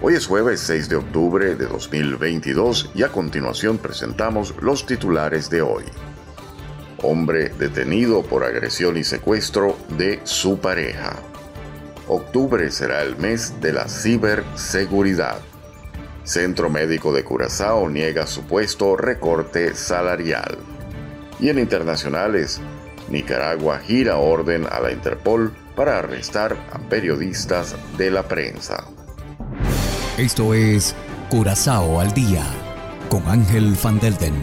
Hoy es jueves 6 de octubre de 2022 y a continuación presentamos los titulares de hoy. Hombre detenido por agresión y secuestro de su pareja. Octubre será el mes de la ciberseguridad. Centro Médico de Curazao niega supuesto recorte salarial. Y en internacionales, Nicaragua gira orden a la Interpol para arrestar a periodistas de la prensa. Esto es Curazao al día con Ángel Van Delden.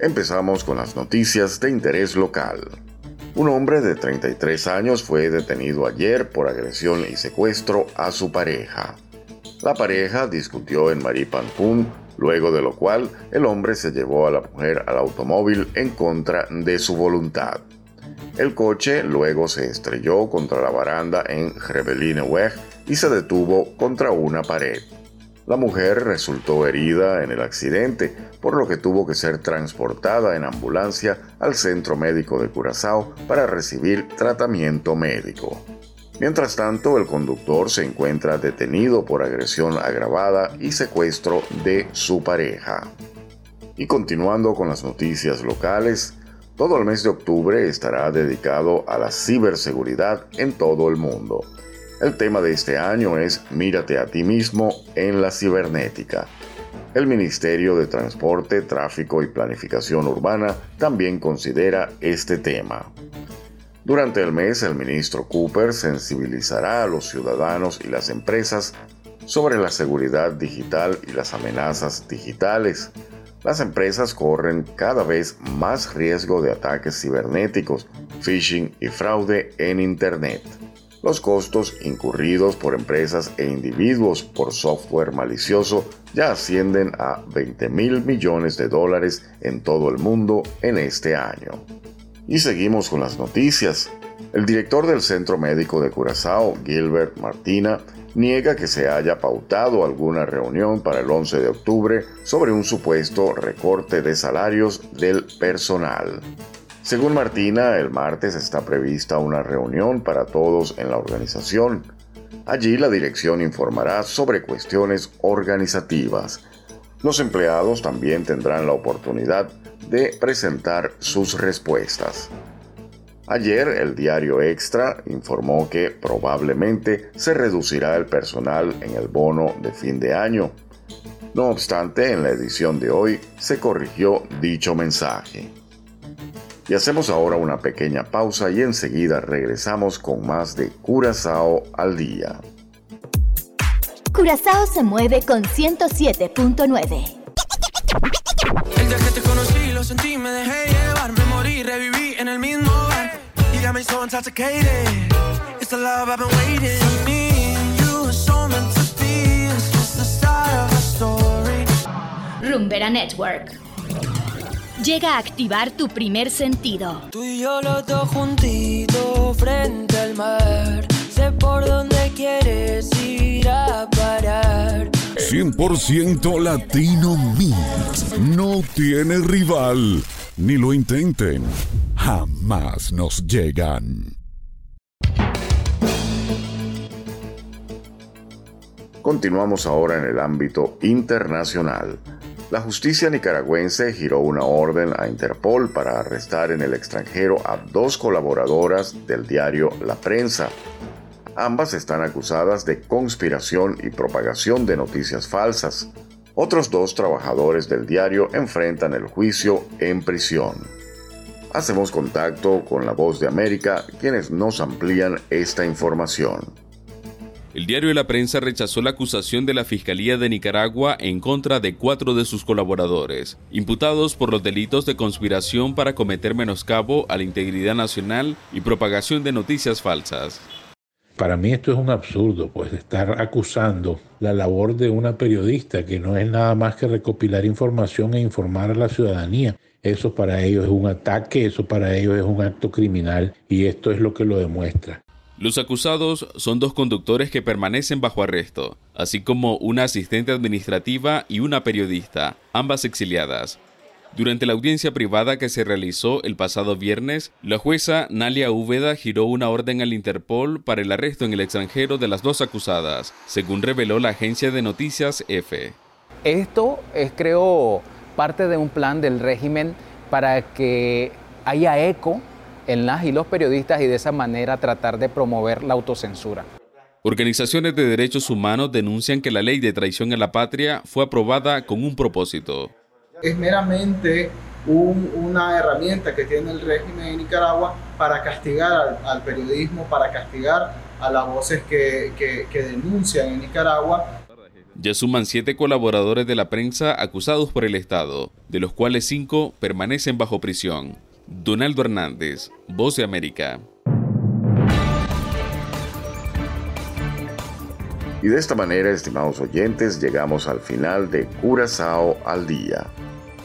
Empezamos con las noticias de interés local. Un hombre de 33 años fue detenido ayer por agresión y secuestro a su pareja. La pareja discutió en Maripampún, luego de lo cual el hombre se llevó a la mujer al automóvil en contra de su voluntad. El coche luego se estrelló contra la baranda en Weg y se detuvo contra una pared. La mujer resultó herida en el accidente, por lo que tuvo que ser transportada en ambulancia al centro médico de Curazao para recibir tratamiento médico. Mientras tanto, el conductor se encuentra detenido por agresión agravada y secuestro de su pareja. Y continuando con las noticias locales, todo el mes de octubre estará dedicado a la ciberseguridad en todo el mundo. El tema de este año es Mírate a ti mismo en la cibernética. El Ministerio de Transporte, Tráfico y Planificación Urbana también considera este tema. Durante el mes, el ministro Cooper sensibilizará a los ciudadanos y las empresas sobre la seguridad digital y las amenazas digitales las empresas corren cada vez más riesgo de ataques cibernéticos, phishing y fraude en Internet. Los costos incurridos por empresas e individuos por software malicioso ya ascienden a 20 mil millones de dólares en todo el mundo en este año. Y seguimos con las noticias. El director del Centro Médico de Curazao, Gilbert Martina, niega que se haya pautado alguna reunión para el 11 de octubre sobre un supuesto recorte de salarios del personal. Según Martina, el martes está prevista una reunión para todos en la organización. Allí la dirección informará sobre cuestiones organizativas. Los empleados también tendrán la oportunidad de presentar sus respuestas. Ayer el diario Extra informó que probablemente se reducirá el personal en el bono de fin de año. No obstante, en la edición de hoy se corrigió dicho mensaje. Y hacemos ahora una pequeña pausa y enseguida regresamos con más de Curazao al día. Curazao se mueve con 107.9. El día que te conocí, lo sentí, me dejé llevar, morí, reviví en el mismo got me so intoxicated. It's the love I've been waiting. For me and you are so meant to be. It's just the start of a story. Rumbera Network. Llega a activar tu primer sentido. Tú y yo los dos juntitos frente al mar. Sé por dónde quieres ir a parar. 100% Latino Mix. No tiene rival. Ni lo intenten jamás nos llegan. Continuamos ahora en el ámbito internacional. La justicia nicaragüense giró una orden a Interpol para arrestar en el extranjero a dos colaboradoras del diario La Prensa. Ambas están acusadas de conspiración y propagación de noticias falsas. Otros dos trabajadores del diario enfrentan el juicio en prisión. Hacemos contacto con la voz de América, quienes nos amplían esta información. El diario de la prensa rechazó la acusación de la Fiscalía de Nicaragua en contra de cuatro de sus colaboradores, imputados por los delitos de conspiración para cometer menoscabo a la integridad nacional y propagación de noticias falsas. Para mí esto es un absurdo, pues estar acusando la labor de una periodista que no es nada más que recopilar información e informar a la ciudadanía. Eso para ellos es un ataque, eso para ellos es un acto criminal y esto es lo que lo demuestra. Los acusados son dos conductores que permanecen bajo arresto, así como una asistente administrativa y una periodista, ambas exiliadas. Durante la audiencia privada que se realizó el pasado viernes, la jueza Nalia Úbeda giró una orden al Interpol para el arresto en el extranjero de las dos acusadas, según reveló la agencia de noticias EFE. Esto es, creo, parte de un plan del régimen para que haya eco en las y los periodistas y de esa manera tratar de promover la autocensura. Organizaciones de derechos humanos denuncian que la ley de traición a la patria fue aprobada con un propósito, es meramente una herramienta que tiene el régimen de Nicaragua para castigar al, periodismo, para castigar a las voces que, que denuncian en Nicaragua. Ya suman siete colaboradores de la prensa acusados por el Estado, de los cuales cinco permanecen bajo prisión. Donaldo Hernández, Voz de América. Y de esta manera, estimados oyentes, llegamos al final de Curazao al Día.